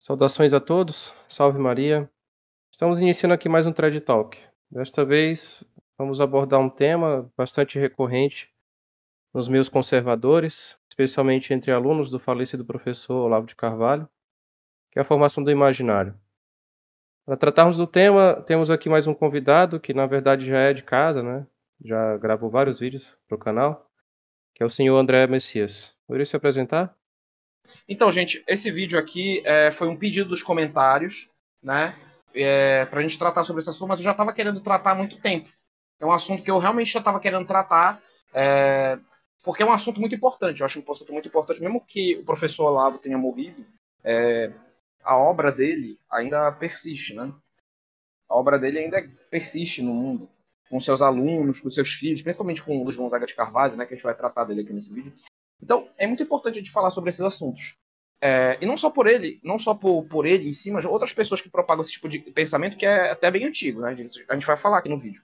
Saudações a todos, salve Maria. Estamos iniciando aqui mais um Thread Talk. Desta vez vamos abordar um tema bastante recorrente nos meus conservadores, especialmente entre alunos do falecido professor Olavo de Carvalho, que é a formação do imaginário. Para tratarmos do tema, temos aqui mais um convidado que na verdade já é de casa, né? Já gravou vários vídeos para o canal, que é o senhor André Messias. Poderia se apresentar? Então, gente, esse vídeo aqui é, foi um pedido dos comentários, né? É, pra gente tratar sobre esse assunto, mas eu já estava querendo tratar há muito tempo. É um assunto que eu realmente já estava querendo tratar, é, porque é um assunto muito importante. Eu acho um assunto muito importante, mesmo que o professor Olavo tenha morrido, é, a obra dele ainda persiste, né? A obra dele ainda persiste no mundo, com seus alunos, com seus filhos, principalmente com o Luiz Gonzaga de Carvalho, né? Que a gente vai tratar dele aqui nesse vídeo. Então, é muito importante a gente falar sobre esses assuntos. É, e não só por ele, não só por, por ele em si, mas outras pessoas que propagam esse tipo de pensamento que é até bem antigo, né? A gente vai falar aqui no vídeo.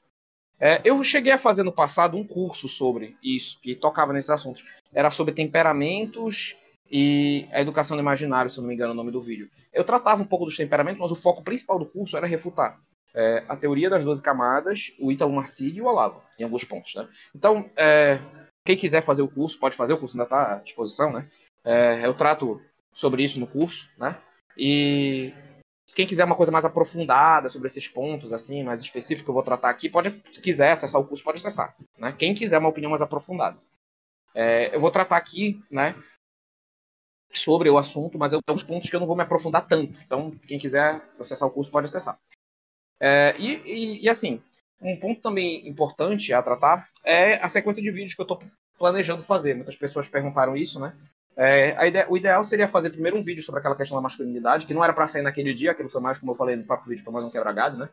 É, eu cheguei a fazer no passado um curso sobre isso, que tocava nesses assuntos. Era sobre temperamentos e a educação do imaginário, se não me engano, é o nome do vídeo. Eu tratava um pouco dos temperamentos, mas o foco principal do curso era refutar é, a teoria das 12 camadas, o Ítalo Marcílio e o Olavo, em alguns pontos. Né? Então, é, quem quiser fazer o curso, pode fazer, o curso ainda está à disposição, né? É, eu trato sobre isso no curso, né? E quem quiser uma coisa mais aprofundada sobre esses pontos, assim, mais específico, eu vou tratar aqui, pode, se quiser acessar o curso, pode acessar, né? Quem quiser uma opinião mais aprofundada. É, eu vou tratar aqui, né, sobre o assunto, mas eu tenho uns pontos que eu não vou me aprofundar tanto. Então, quem quiser acessar o curso, pode acessar. É, e, e, e, assim, um ponto também importante a tratar é a sequência de vídeos que eu estou planejando fazer. Muitas pessoas perguntaram isso, né? É, o ideal seria fazer primeiro um vídeo sobre aquela questão da masculinidade, que não era para sair naquele dia, aquilo foi mais, como eu falei no próprio vídeo, foi mais um quebra-galho, né?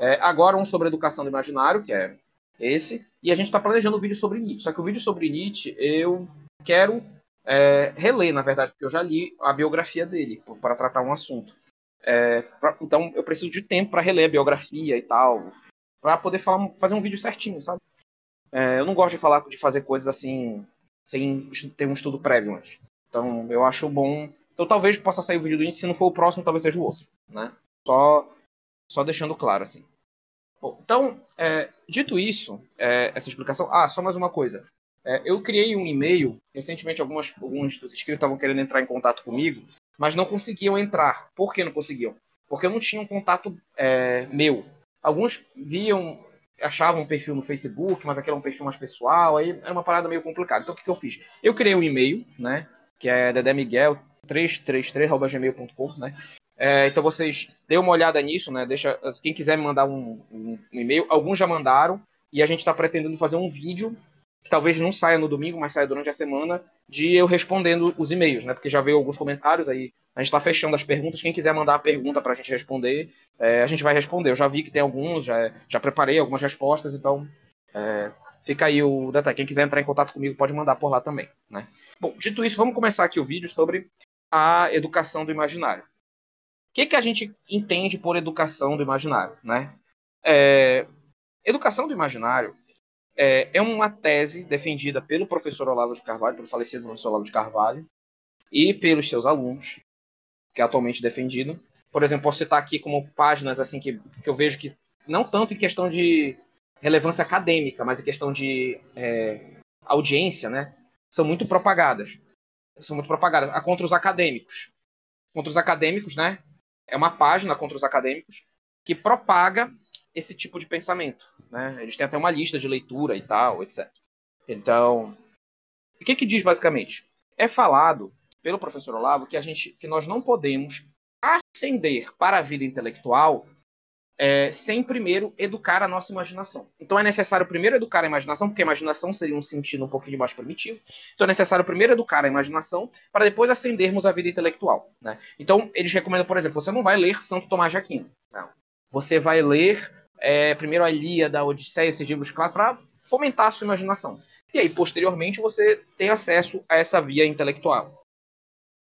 É, agora um sobre educação do imaginário, que é esse, e a gente está planejando um vídeo sobre Nietzsche. Só que o vídeo sobre Nietzsche eu quero é, reler, na verdade, porque eu já li a biografia dele para tratar um assunto. É, pra, então eu preciso de tempo para reler a biografia e tal, para poder falar, fazer um vídeo certinho, sabe? É, eu não gosto de falar de fazer coisas assim sem ter um estudo prévio antes. Então eu acho bom. Então talvez possa sair o vídeo do índice, se não for o próximo, talvez seja o outro, né? Só, só deixando claro assim. Bom, então, é, dito isso, é, essa explicação. Ah, só mais uma coisa. É, eu criei um e-mail. Recentemente, algumas, alguns dos inscritos estavam querendo entrar em contato comigo, mas não conseguiam entrar. Por que não conseguiam? Porque eu não tinha um contato é, meu. Alguns viam, achavam um perfil no Facebook, mas aquele é um perfil mais pessoal, aí era uma parada meio complicada. Então o que, que eu fiz? Eu criei um e-mail, né? Que é dedemiguel333.gmail.com, né? É, então vocês dêem uma olhada nisso, né? Deixa, quem quiser me mandar um, um, um e-mail, alguns já mandaram, e a gente está pretendendo fazer um vídeo talvez não saia no domingo, mas saia durante a semana, de eu respondendo os e-mails, né? Porque já veio alguns comentários aí. A gente está fechando as perguntas. Quem quiser mandar a pergunta para a gente responder, é, a gente vai responder. Eu já vi que tem alguns, já, já preparei algumas respostas, então é, fica aí o detalhe. Quem quiser entrar em contato comigo pode mandar por lá também, né? Bom, dito isso, vamos começar aqui o vídeo sobre a educação do imaginário. O que, que a gente entende por educação do imaginário, né? É, educação do imaginário é, é uma tese defendida pelo professor Olavo de Carvalho, pelo falecido professor Olavo de Carvalho, e pelos seus alunos, que é atualmente defendido. Por exemplo, posso citar aqui como páginas assim que, que eu vejo que, não tanto em questão de relevância acadêmica, mas em questão de é, audiência, né, são muito propagadas. São muito propagadas. A contra os acadêmicos. Contra os acadêmicos, né, é uma página contra os acadêmicos que propaga esse tipo de pensamento. Né? Eles têm até uma lista de leitura e tal, etc. Então, o que, que diz basicamente? É falado pelo professor Olavo que a gente, que nós não podemos ascender para a vida intelectual é, sem primeiro educar a nossa imaginação. Então é necessário primeiro educar a imaginação, porque a imaginação seria um sentido um pouquinho mais primitivo. Então é necessário primeiro educar a imaginação para depois ascendermos à vida intelectual. Né? Então eles recomendam, por exemplo, você não vai ler Santo Tomás de Aquino. Não. Você vai ler é, primeiro a Ilíada, a Odisseia, esses livros clássicos, para fomentar a sua imaginação. E aí, posteriormente, você tem acesso a essa via intelectual.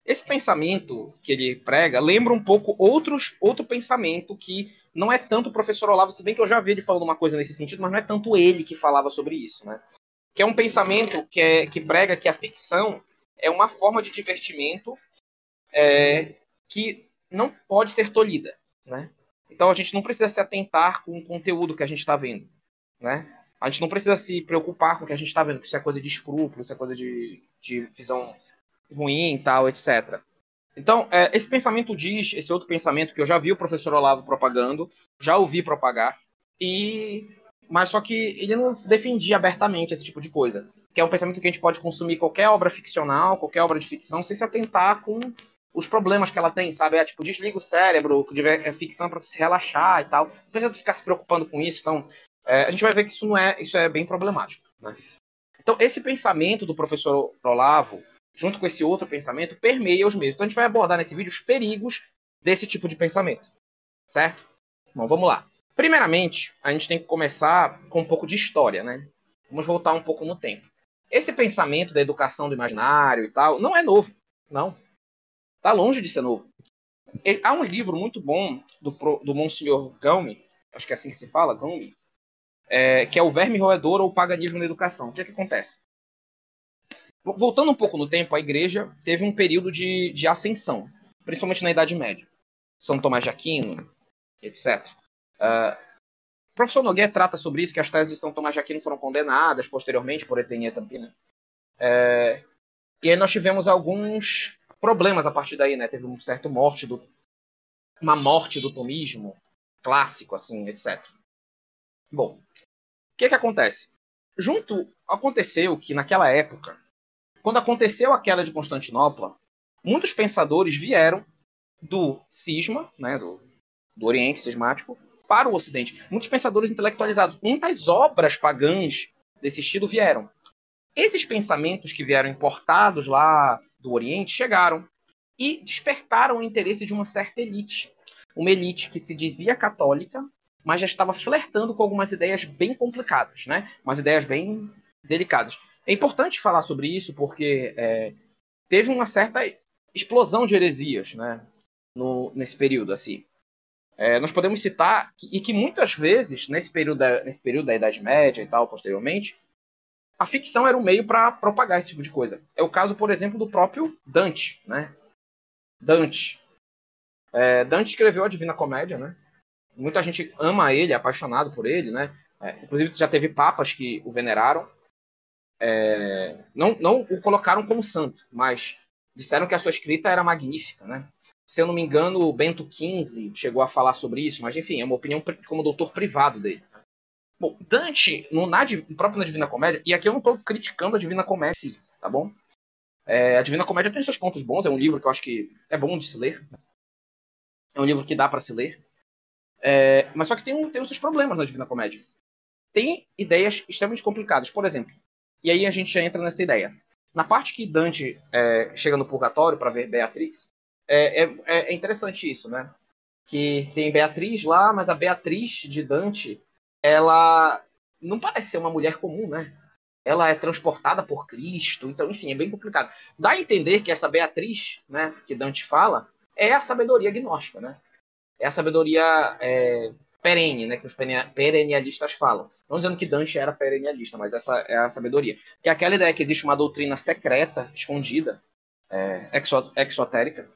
Esse pensamento que ele prega lembra um pouco outros, outro pensamento que não é tanto o professor Olavo, se bem que eu já vi ele falando uma coisa nesse sentido, mas não é tanto ele que falava sobre isso, né? Que é um pensamento que, é, que prega que a ficção é uma forma de divertimento é, que não pode ser tolhida, né? Então a gente não precisa se atentar com o conteúdo que a gente está vendo, né? A gente não precisa se preocupar com o que a gente está vendo, se é coisa de escrúpulo, se é coisa de, de visão ruim e tal, etc. Então, é, esse pensamento diz, esse outro pensamento que eu já vi o professor Olavo propagando, já ouvi propagar, e mas só que ele não defendia abertamente esse tipo de coisa. Que é um pensamento que a gente pode consumir qualquer obra ficcional, qualquer obra de ficção, sem se atentar com os problemas que ela tem, sabe? É tipo, desliga o cérebro, é ficção para se relaxar e tal. Não precisa ficar se preocupando com isso. Então, é, a gente vai ver que isso não é, isso é bem problemático. Né? Então, esse pensamento do professor Olavo, junto com esse outro pensamento, permeia os mesmos. Então, a gente vai abordar nesse vídeo os perigos desse tipo de pensamento. Certo? Bom, vamos lá. Primeiramente, a gente tem que começar com um pouco de história, né? Vamos voltar um pouco no tempo. Esse pensamento da educação do imaginário e tal não é novo, não. Está longe de ser novo. Ele, há um livro muito bom do, do Monsenhor Gaume, acho que é assim que se fala, Gaume, é, que é o Verme Roedor ou o Paganismo na Educação. O que, é que acontece? Voltando um pouco no tempo, a igreja teve um período de, de ascensão, principalmente na Idade Média. São Tomás de Aquino, etc. Uh, o professor Nogueira trata sobre isso, que as teses de São Tomás de Aquino foram condenadas posteriormente por Etenia Tampina. É, e aí nós tivemos alguns problemas a partir daí, né? Teve um certo morte do uma morte do tomismo clássico, assim, etc. Bom, o que que acontece? Junto aconteceu que naquela época, quando aconteceu a queda de Constantinopla, muitos pensadores vieram do cisma, né, do, do Oriente cismático, para o Ocidente. Muitos pensadores intelectualizados, muitas obras pagãs desse estilo vieram. Esses pensamentos que vieram importados lá do Oriente chegaram e despertaram o interesse de uma certa elite. Uma elite que se dizia católica, mas já estava flertando com algumas ideias bem complicadas, né? umas ideias bem delicadas. É importante falar sobre isso porque é, teve uma certa explosão de heresias né? no, nesse período. assim. É, nós podemos citar que, e que muitas vezes, nesse período, da, nesse período da Idade Média e tal, posteriormente, a ficção era um meio para propagar esse tipo de coisa. É o caso, por exemplo, do próprio Dante, né? Dante. É, Dante escreveu a Divina Comédia, né? Muita gente ama ele, é apaixonado por ele, né? É, inclusive já teve papas que o veneraram. É, não, não o colocaram como santo, mas disseram que a sua escrita era magnífica, né? Se eu não me engano, o Bento XV chegou a falar sobre isso, mas enfim, é uma opinião como doutor privado dele. Bom, Dante, no, na, no próprio na Divina Comédia, e aqui eu não estou criticando a Divina Comédia, tá bom? É, a Divina Comédia tem seus pontos bons, é um livro que eu acho que é bom de se ler. É um livro que dá para se ler. É, mas só que tem, um, tem os seus problemas na Divina Comédia. Tem ideias extremamente complicadas, por exemplo. E aí a gente já entra nessa ideia. Na parte que Dante é, chega no purgatório para ver Beatrix, é, é, é, interessante isso, né? Que tem Beatriz lá, mas a Beatriz de Dante, ela não parece ser uma mulher comum, né? Ela é transportada por Cristo, então, enfim, é bem complicado. Dá a entender que essa Beatriz, né, que Dante fala, é a sabedoria gnóstica, né? É a sabedoria é, perene, né, que os perennialistas falam. Não dizendo que Dante era perennialista, mas essa é a sabedoria. Que é aquela ideia que existe uma doutrina secreta, escondida, é, exotérica,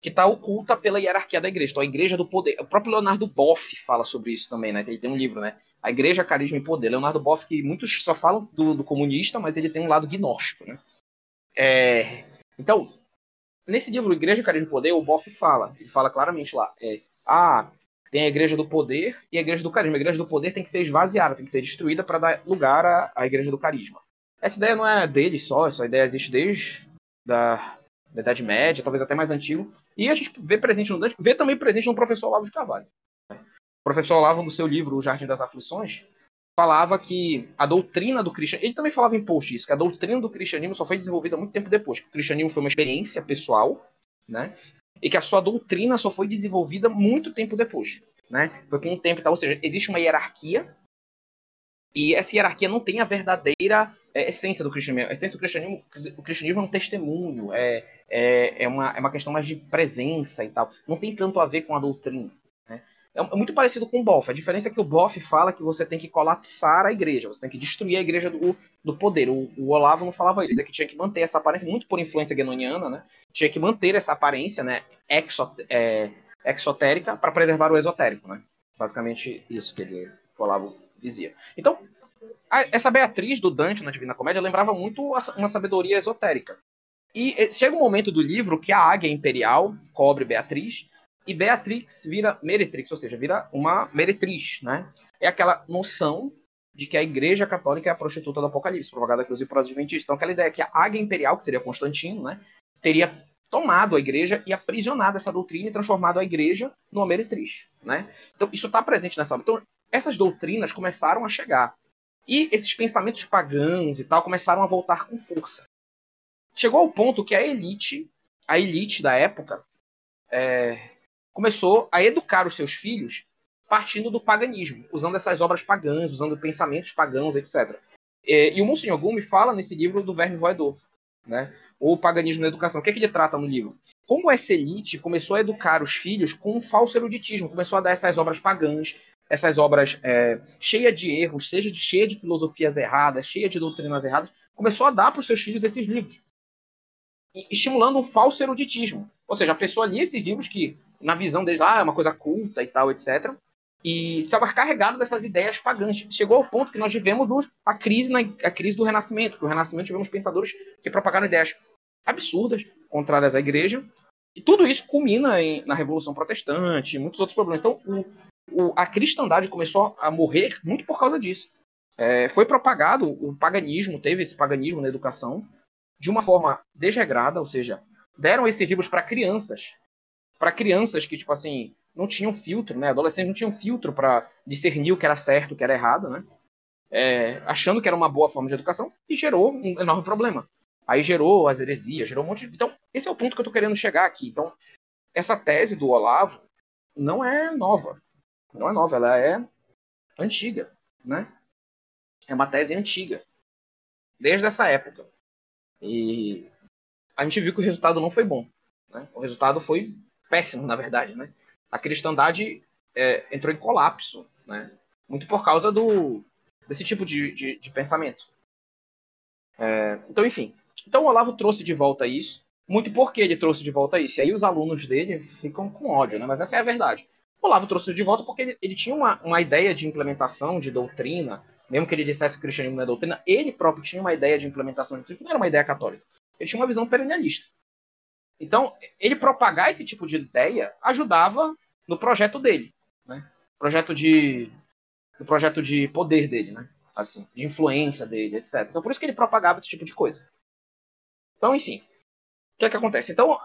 que está oculta pela hierarquia da igreja. Então, a igreja do poder. O próprio Leonardo Boff fala sobre isso também, né? Ele tem um livro, né? A Igreja, Carisma e Poder. Leonardo Boff, que muitos só falam do, do comunista, mas ele tem um lado gnóstico, né? É... Então, nesse livro Igreja, Carisma e Poder, o Boff fala, ele fala claramente lá, é, ah, tem a Igreja do Poder e a Igreja do Carisma. A Igreja do Poder tem que ser esvaziada, tem que ser destruída para dar lugar à, à Igreja do Carisma. Essa ideia não é dele só, essa ideia existe desde da, da Idade Média, talvez até mais antigo, e a gente vê presente no Dante, vê também presente no professor Olavo de Carvalho. O professor Olavo, no seu livro O Jardim das Aflições, falava que a doutrina do cristianismo. Ele também falava em post isso, que a doutrina do cristianismo só foi desenvolvida muito tempo depois. Que o cristianismo foi uma experiência pessoal, né? E que a sua doutrina só foi desenvolvida muito tempo depois. Né? Foi com um tempo, tá? ou seja, existe uma hierarquia e essa hierarquia não tem a verdadeira é, essência do cristianismo. A essência do cristianismo, o cristianismo é um testemunho, é, é, é, uma, é uma questão mais de presença e tal. Não tem tanto a ver com a doutrina. É, é muito parecido com o Boff. A diferença é que o Boff fala que você tem que colapsar a igreja, você tem que destruir a igreja do, do poder. O, o Olavo não falava isso, dizia que tinha que manter essa aparência, muito por influência guenoniana, né? Tinha que manter essa aparência, né? É, exotérica para preservar o esotérico, né? Basicamente isso que ele falava, dizia. Então, a, essa Beatriz do Dante na Divina Comédia lembrava muito uma sabedoria esotérica. E eh, chega um momento do livro que a águia imperial cobre Beatriz e Beatrix vira Meretrix, ou seja, vira uma meretriz, né? É aquela noção de que a Igreja Católica é a prostituta do Apocalipse, propagada inclusive por Adventistas. Então, aquela ideia que a águia imperial, que seria Constantino, né, teria tomado a Igreja e aprisionado essa doutrina e transformado a Igreja numa meretriz, né? Então, isso está presente nessa obra. Então, essas doutrinas começaram a chegar. E esses pensamentos pagãos e tal começaram a voltar com força. Chegou ao ponto que a elite, a elite da época, é, começou a educar os seus filhos partindo do paganismo, usando essas obras pagãs, usando pensamentos pagãos, etc. E, e o Monsenhor Gumi fala nesse livro do Verme Voador, né? O paganismo na educação. O que, é que ele trata no livro? Como essa elite começou a educar os filhos com um falso eruditismo, começou a dar essas obras pagãs, essas obras é, cheias de erros, seja de, cheia de filosofias erradas, cheia de doutrinas erradas, começou a dar para os seus filhos esses livros, estimulando um falso eruditismo. Ou seja, a pessoa lia esses livros que, na visão deles, ah, é uma coisa culta e tal, etc. E estava carregado dessas ideias pagãs. Chegou ao ponto que nós vivemos a, crise na, a crise do Renascimento. Que o Renascimento tivemos pensadores que propagaram ideias absurdas, contrárias à igreja. E tudo isso culmina em, na Revolução Protestante e muitos outros problemas. Então, o, o, a cristandade começou a morrer muito por causa disso. É, foi propagado o paganismo, teve esse paganismo na educação, de uma forma desregrada, ou seja, deram esses livros para crianças, para crianças que, tipo assim, não tinham filtro, né? Adolescentes não tinham filtro para discernir o que era certo, o que era errado, né? É, achando que era uma boa forma de educação e gerou um enorme problema. Aí gerou as heresias, gerou um monte de... Então, esse é o ponto que eu estou querendo chegar aqui. Então, essa tese do Olavo não é nova não é nova, ela é antiga, né? É uma tese antiga, desde essa época. E a gente viu que o resultado não foi bom. Né? O resultado foi péssimo, na verdade. Né? A cristandade é, entrou em colapso, né? muito por causa do, desse tipo de, de, de pensamento. É, então, enfim. Então o Olavo trouxe de volta isso. Muito porque ele trouxe de volta isso. E aí os alunos dele ficam com ódio, né? Mas essa é a verdade. Olavo trouxe de volta porque ele, ele tinha uma, uma ideia de implementação de doutrina, mesmo que ele dissesse que o cristianismo não é doutrina, ele próprio tinha uma ideia de implementação de doutrina que não era uma ideia católica. Ele tinha uma visão perennialista. Então, ele propagar esse tipo de ideia ajudava no projeto dele, né? Projeto de no projeto de poder dele, né? Assim, de influência dele, etc. Então, por isso que ele propagava esse tipo de coisa. Então, enfim, o que é que acontece? Então,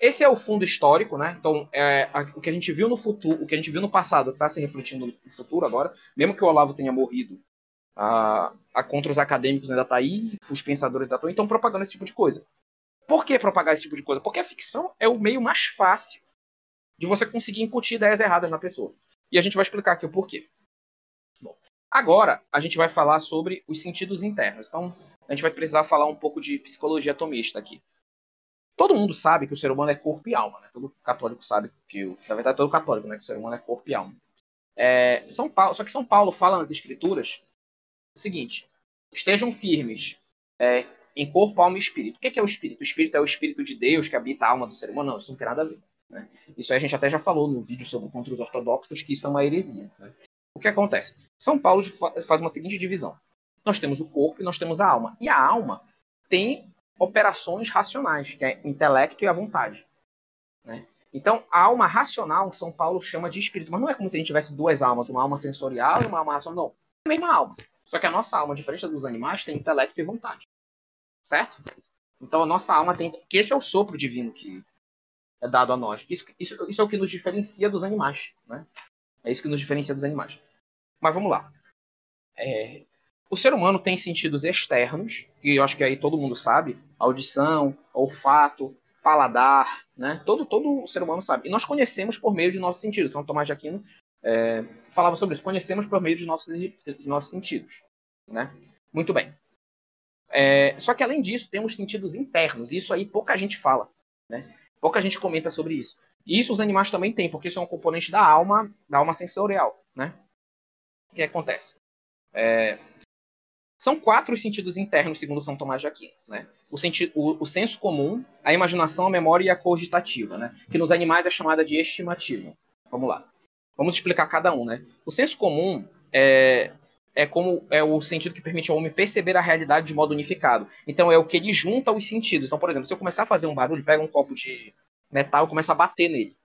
esse é o fundo histórico, né? Então, é, a, o que a gente viu no futuro, o que a gente viu no passado está se refletindo no futuro agora. Mesmo que o Olavo tenha morrido, a, a contra os acadêmicos ainda está aí, os pensadores ainda estão, então propagando esse tipo de coisa. Por que propagar esse tipo de coisa? Porque a ficção é o meio mais fácil de você conseguir incutir ideias erradas na pessoa. E a gente vai explicar aqui o porquê. Bom, agora a gente vai falar sobre os sentidos internos. Então, a gente vai precisar falar um pouco de psicologia atomista aqui. Todo mundo sabe que o ser humano é corpo e alma, né? Todo católico sabe que, na verdade, todo católico, né? Que o ser humano é corpo e alma. É, São Paulo, só que São Paulo fala nas escrituras o seguinte: estejam firmes é, em corpo, alma e espírito. O que é, o espírito? O espírito é o espírito de Deus que habita a alma do ser humano? Não, isso não tem nada a ver. Né? Isso a gente até já falou no vídeo sobre contra os ortodoxos que isso é uma heresia. Né? O que acontece? São Paulo faz uma seguinte divisão: nós temos o corpo e nós temos a alma. E a alma tem operações racionais, que é intelecto e a vontade. Né? Então, a alma racional, São Paulo chama de espírito, mas não é como se a gente tivesse duas almas, uma alma sensorial e uma alma racional. Não. É a mesma alma. Só que a nossa alma, diferente dos animais, tem intelecto e vontade. Certo? Então, a nossa alma tem. Que esse é o sopro divino que é dado a nós. Isso, isso, isso é o que nos diferencia dos animais. Né? É isso que nos diferencia dos animais. Mas vamos lá. É, o ser humano tem sentidos externos, que eu acho que aí todo mundo sabe, audição, olfato, paladar, né? Todo, todo ser humano sabe. E nós conhecemos por meio de nossos sentidos. São Tomás de Aquino é, falava sobre isso. Conhecemos por meio de nossos, de nossos sentidos, né? Muito bem. É, só que além disso, temos sentidos internos. Isso aí pouca gente fala, né? Pouca gente comenta sobre isso. E isso os animais também têm, porque isso é um componente da alma, da alma sensorial, né? O que acontece? É, são quatro os sentidos internos, segundo São Tomás de Aquino. Né? o, senti o, o senso comum, a imaginação, a memória e a cogitativa, né? Que nos animais é chamada de estimativa. Vamos lá. Vamos explicar cada um, né? O senso comum é, é como é o sentido que permite ao homem perceber a realidade de modo unificado. Então é o que ele junta os sentidos. Então, por exemplo, se eu começar a fazer um barulho, pega um copo de metal e começa a bater nele.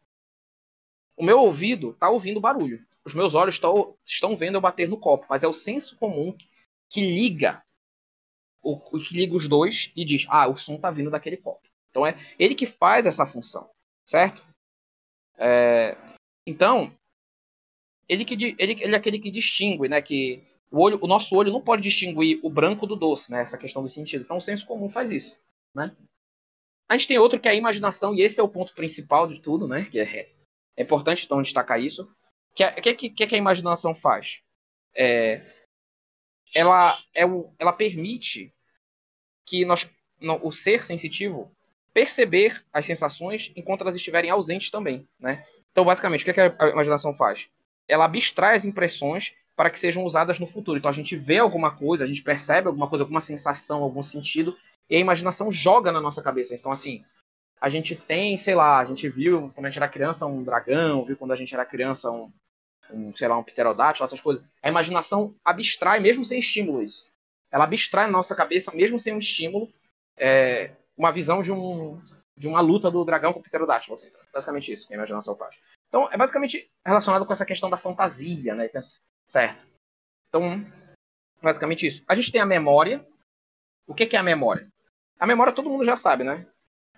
O meu ouvido está ouvindo barulho. Os meus olhos tão, estão vendo eu bater no copo, mas é o senso comum que liga o, que liga os dois e diz: "Ah, o som está vindo daquele copo". Então é ele que faz essa função, certo? É, então ele que ele, ele é aquele que distingue, né? Que o, olho, o nosso olho não pode distinguir o branco do doce, né? Essa questão dos sentidos. Então o senso comum faz isso, né? A gente tem outro que é a imaginação, e esse é o ponto principal de tudo, né? Que é, é importante então destacar isso. Que, é, que, que, que a imaginação faz? É, ela, é o, ela permite que nós, no, o ser sensitivo perceber as sensações enquanto elas estiverem ausentes também, né? Então, basicamente, o que, que a imaginação faz? Ela abstrai as impressões para que sejam usadas no futuro. Então a gente vê alguma coisa, a gente percebe alguma coisa, alguma sensação, algum sentido, e a imaginação joga na nossa cabeça. Então, assim, a gente tem, sei lá, a gente viu quando a gente era criança um dragão, viu quando a gente era criança um, um sei lá, um pterodátilo, essas coisas. A imaginação abstrai, mesmo sem estímulo, isso. Ela abstrai na nossa cabeça, mesmo sem um estímulo, é, uma visão de, um, de uma luta do dragão com o pterodátilo. Assim. Basicamente isso que a imaginação faz. Então, é basicamente relacionado com essa questão da fantasia, né? Certo. Então, basicamente isso. A gente tem a memória. O que, é a memória? A memória todo mundo já sabe, né?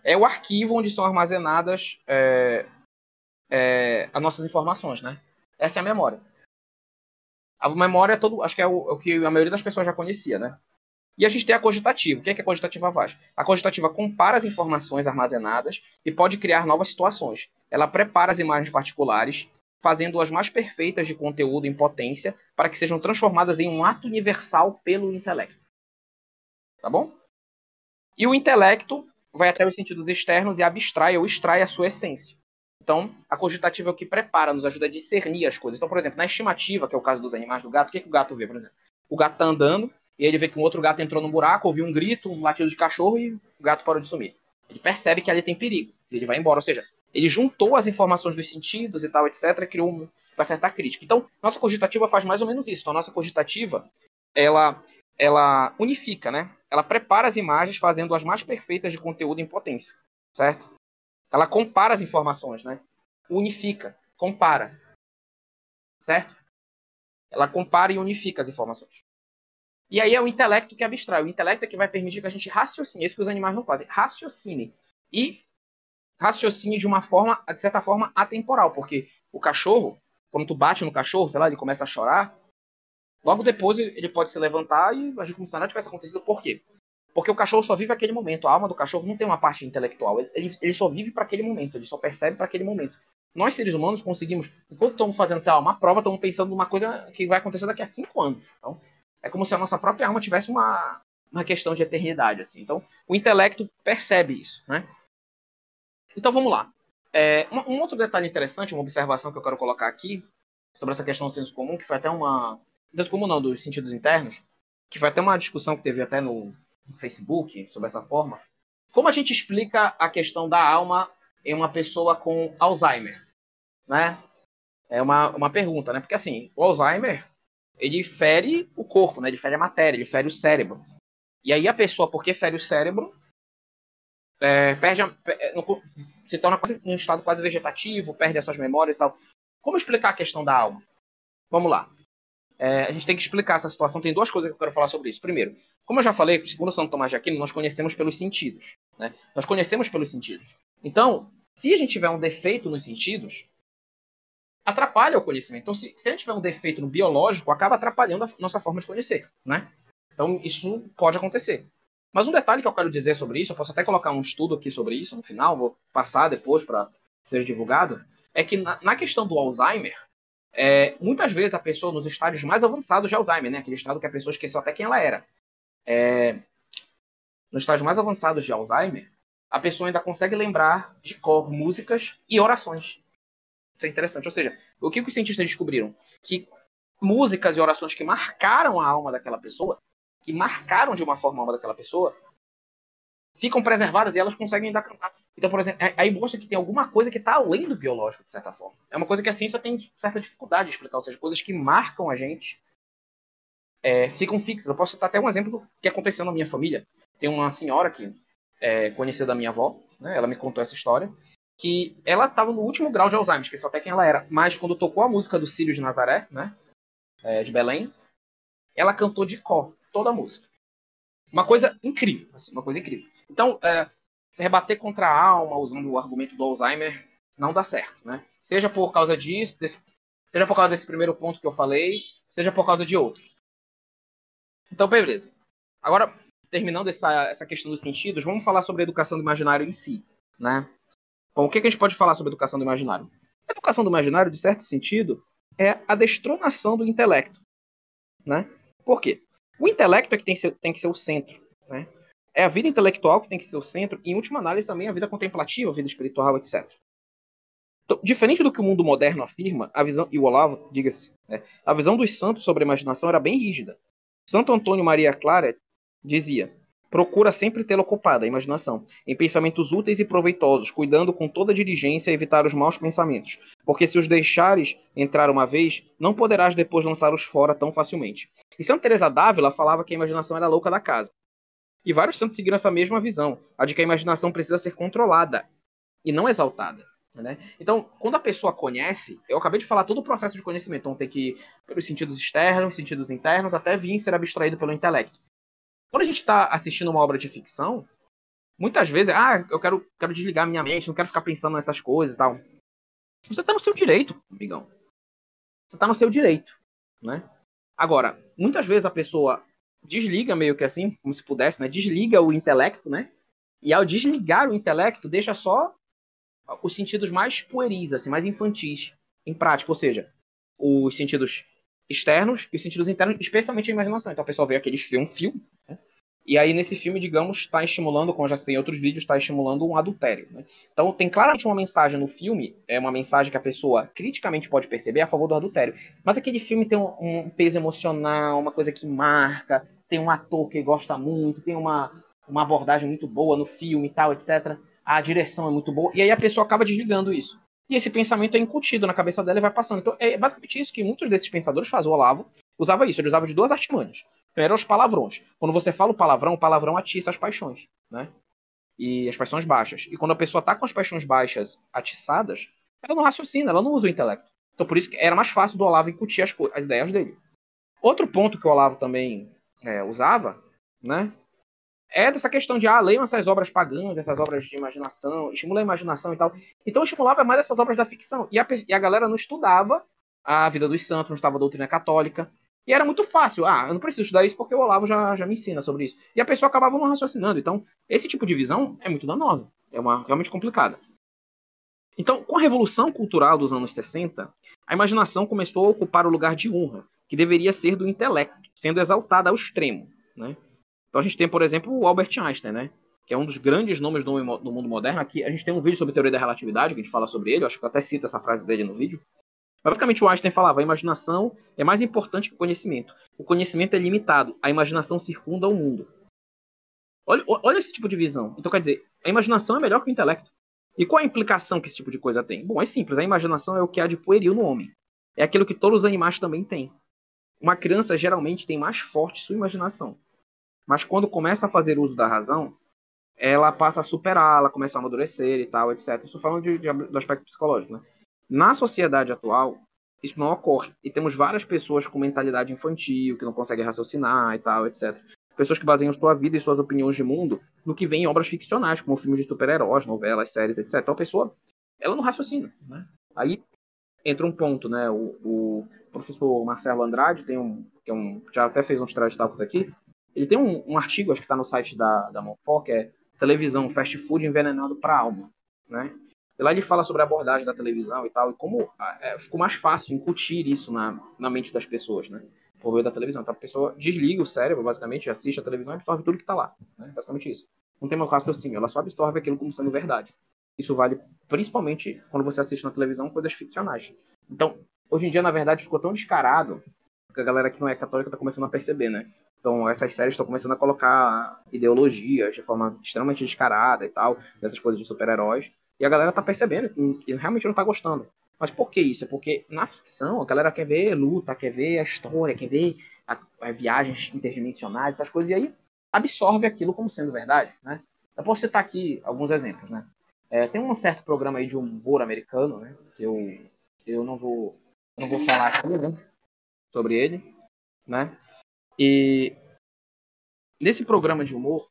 É o arquivo onde são armazenadas é, é, as nossas informações, né? Essa é a memória. A memória, é todo, acho que é o, é o, que a maioria das pessoas já conhecia, né? E a gente tem a cogitativa. O que, é que a cogitativa faz? A cogitativa compara as informações armazenadas e pode criar novas situações. Ela prepara as imagens particulares fazendo-as mais perfeitas de conteúdo em potência para que sejam transformadas em um ato universal pelo intelecto. Tá bom? E o intelecto vai até os sentidos externos e abstrai ou extrai a sua essência. Então, a cogitativa é o que prepara, nos ajuda a discernir as coisas. Então, por exemplo, na estimativa, que é o caso dos animais do gato, o que, é que o gato vê, por exemplo? O gato está andando e ele vê que um outro gato entrou no buraco, ouviu um grito, um latido de cachorro e o gato parou de sumir. Ele percebe que ali tem perigo. Ele vai embora. Ou seja, ele juntou as informações dos sentidos e tal, etc., criou um, uma certa crítica. Então, nossa cogitativa faz mais ou menos isso. Então, a nossa cogitativa, ela, ela unifica, né? Ela prepara as imagens fazendo as mais perfeitas de conteúdo em potência, certo? Ela compara as informações, né? Unifica, compara, certo? Ela compara e unifica as informações. E aí é o intelecto que abstrai. O intelecto é que vai permitir que a gente raciocine. Isso que os animais não fazem. Raciocine. E raciocine de uma forma, de certa forma, atemporal, porque o cachorro, quando tu bate no cachorro, sei lá, ele começa a chorar, logo depois ele pode se levantar e agir como se nada tivesse acontecido. Por quê? Porque o cachorro só vive aquele momento. A alma do cachorro não tem uma parte intelectual. Ele, ele só vive para aquele momento. Ele só percebe para aquele momento. Nós, seres humanos, conseguimos, enquanto estamos fazendo sei lá, uma prova, estamos pensando numa coisa que vai acontecer daqui a cinco anos. Então, é como se a nossa própria alma tivesse uma, uma questão de eternidade. assim. Então, o intelecto percebe isso. Né? Então vamos lá. É, um, um, outro detalhe interessante, uma observação que eu quero colocar aqui, sobre essa questão do senso comum, que foi até uma. Senso comum não, dos sentidos internos, que foi até uma discussão que teve até no, no Facebook sobre essa forma. Como a gente explica a questão da alma em uma pessoa com Alzheimer? Né? É uma, uma pergunta, né? Porque assim, o Alzheimer, ele fere o corpo, né? Ele fere a matéria, ele fere o cérebro. E aí a pessoa, porque fere o cérebro, é, perde a, é, se torna quase, um estado quase vegetativo, perde as suas memórias e tal. Como explicar a questão da alma? Vamos lá. É, a gente tem que explicar essa situação. Tem duas coisas que eu quero falar sobre isso. Primeiro, como eu já falei, segundo São Tomás de Aquino, nós conhecemos pelos sentidos. Né? Nós conhecemos pelos sentidos. Então, se a gente tiver um defeito nos sentidos, atrapalha o conhecimento. Então, se, se a gente tiver um defeito no biológico, acaba atrapalhando a nossa forma de conhecer. Né? Então, isso pode acontecer. Mas um detalhe que eu quero dizer sobre isso, eu posso até colocar um estudo aqui sobre isso no final, vou passar depois para ser divulgado, é que na, na questão do Alzheimer, é, muitas vezes a pessoa nos estádios mais avançados de Alzheimer, né, aquele estado que a pessoa esqueceu até quem ela era, é, nos estádios mais avançados de Alzheimer, a pessoa ainda consegue lembrar de cor músicas e orações. Isso é interessante. Ou seja, o que os cientistas descobriram? Que músicas e orações que marcaram a alma daquela pessoa que marcaram de uma forma a alma daquela pessoa, ficam preservadas e elas conseguem ainda cantar. Então, por exemplo, aí mostra que tem alguma coisa que está além do biológico, de certa forma. É uma coisa que a ciência tem certa dificuldade de explicar, ou seja, coisas que marcam a gente é, ficam fixas. Eu posso citar até um exemplo do que aconteceu na minha família. Tem uma senhora que é conhecida da minha avó, né, ela me contou essa história, que ela estava no último grau de Alzheimer, esqueci até quem ela era, mas quando tocou a música do Círio de Nazaré, né, é, de Belém, ela cantou de cor toda a música. Uma coisa incrível, assim, uma coisa incrível. Então, é, rebater contra a alma usando o argumento do Alzheimer não dá certo, né? Seja por causa disso, desse, seja por causa desse primeiro ponto que eu falei, seja por causa de outros. Então, beleza. Agora, terminando essa, essa questão dos sentidos, vamos falar sobre a educação do imaginário em si, né? Bom, o que, que a gente pode falar sobre a educação do imaginário? A educação do imaginário, de certo sentido, é a destronação do intelecto, né? Por quê? O intelecto é que tem que ser, tem que ser o centro, né? É a vida intelectual que tem que ser o centro, e em última análise também a vida contemplativa, a vida espiritual, etc. Então, diferente do que o mundo moderno afirma, a visão, e o Olavo, diga-se, né, a visão dos santos sobre a imaginação era bem rígida. Santo Antônio Maria Clara dizia: procura sempre tê-la ocupada, a imaginação, em pensamentos úteis e proveitosos, cuidando com toda diligência evitar os maus pensamentos, porque se os deixares entrar uma vez, não poderás depois lançá-los fora tão facilmente. E Santa Teresa d'Ávila falava que a imaginação era a louca da casa. E vários santos seguiram essa mesma visão, a de que a imaginação precisa ser controlada e não exaltada. Né? Então, quando a pessoa conhece, eu acabei de falar todo o processo de conhecimento, então tem que ir pelos sentidos externos, sentidos internos, até vir ser abstraído pelo intelecto. Quando a gente está assistindo uma obra de ficção, muitas vezes, ah, eu quero, quero desligar minha mente, não quero ficar pensando nessas coisas e tal. Você está no seu direito, amigão. Você está no seu direito, né? Agora, muitas vezes a pessoa desliga meio que assim, como se pudesse, né? Desliga o intelecto, né? E ao desligar o intelecto, deixa só os sentidos mais pueris, assim, mais infantis em prática, ou seja, os sentidos externos e os sentidos internos, especialmente a imaginação. Então a pessoa vê aquele vê um filme, né? E aí nesse filme, digamos, está estimulando, como já tem outros vídeos, está estimulando um adultério. Né? Então tem claramente uma mensagem no filme, é uma mensagem que a pessoa criticamente pode perceber a favor do adultério. Mas aquele filme tem um, um peso emocional, uma coisa que marca, tem um ator que gosta muito, tem uma, uma abordagem muito boa no filme e tal, etc a direção é muito boa, e aí a pessoa acaba desligando isso. E esse pensamento é incutido na cabeça dela e vai passando. Então é basicamente isso que muitos desses pensadores fazem. O Olavo usava isso, ele usava de duas artimanhas. Primeiro, os palavrões. Quando você fala o palavrão, o palavrão atiça as paixões, né? E as paixões baixas. E quando a pessoa está com as paixões baixas atiçadas, ela não raciocina, ela não usa o intelecto. Então por isso que era mais fácil do Olavo incutir as, as ideias dele. Outro ponto que o Olavo também é, usava, né? é dessa questão de, ah, leiam essas obras pagãs, essas obras de imaginação, estimula a imaginação e tal. Então estimulava mais essas obras da ficção. E a, e a galera não estudava a vida dos santos, não estudava a doutrina católica. E era muito fácil. Ah, eu não preciso estudar isso porque o Olavo já, já me ensina sobre isso. E a pessoa acabava não raciocinando. Então, esse tipo de visão é muito danosa. É uma realmente complicada. Então, com a revolução cultural dos anos 60, a imaginação começou a ocupar o lugar de honra, que deveria ser do intelecto, sendo exaltada ao extremo. Né? Então a gente tem, por exemplo, o Albert Einstein, né? Que é um dos grandes nomes do, do mundo moderno. Aqui a gente tem um vídeo sobre teoria da relatividade, que a gente fala sobre ele, eu acho que eu até cito essa frase dele no vídeo. Basicamente o Einstein falava, a imaginação é mais importante que o conhecimento. O conhecimento é limitado, a imaginação circunda o mundo. Olha, olha esse tipo de visão. Então quer dizer, a imaginação é melhor que o intelecto. E qual a implicação que esse tipo de coisa tem? Bom, é simples, a imaginação é o que há de pueril no homem. É aquilo que todos os animais também têm. Uma criança geralmente tem mais forte sua imaginação. Mas quando começa a fazer uso da razão, ela passa a superá-la, começa a amadurecer e tal, etc. Isso falando de, de, do aspecto psicológico. Né? Na sociedade atual, isso não ocorre. E temos várias pessoas com mentalidade infantil, que não conseguem raciocinar e tal, etc. Pessoas que baseiam sua vida e suas opiniões de mundo no que vem em obras ficcionais, como filmes de super-heróis, novelas, séries, etc. Então a pessoa, ela não raciocina. Né? Aí entra um ponto, né? O, o professor Marcelo Andrade tem um, que é um, já até fez uns trajes aqui, ele tem um, um artigo, acho que está no site da, da Monfort, que é Televisão, Fast Food Envenenado para a Alma. Né? E lá ele fala sobre a abordagem da televisão e tal, e como é, ficou mais fácil incutir isso na, na mente das pessoas, né? Por meio da televisão. Então a pessoa desliga o cérebro, basicamente, assiste a televisão e absorve tudo que está lá. Né? Basicamente isso. Não tem mais assim, ela só absorve aquilo como sendo verdade. Isso vale principalmente quando você assiste na televisão coisas ficcionais. Então, hoje em dia, na verdade, ficou tão descarado que a galera que não é católica está começando a perceber, né? Então, essas séries estão começando a colocar ideologias de forma extremamente descarada e tal, dessas coisas de super-heróis. E a galera tá percebendo que realmente não tá gostando. Mas por que isso? É porque na ficção a galera quer ver luta, quer ver a história, quer ver a, a viagens interdimensionais, essas coisas, e aí absorve aquilo como sendo verdade, né? Eu posso citar aqui alguns exemplos, né? É, tem um certo programa aí de humor americano, né? Que eu, eu não vou não vou falar aqui, né? Sobre ele, né? E nesse programa de humor,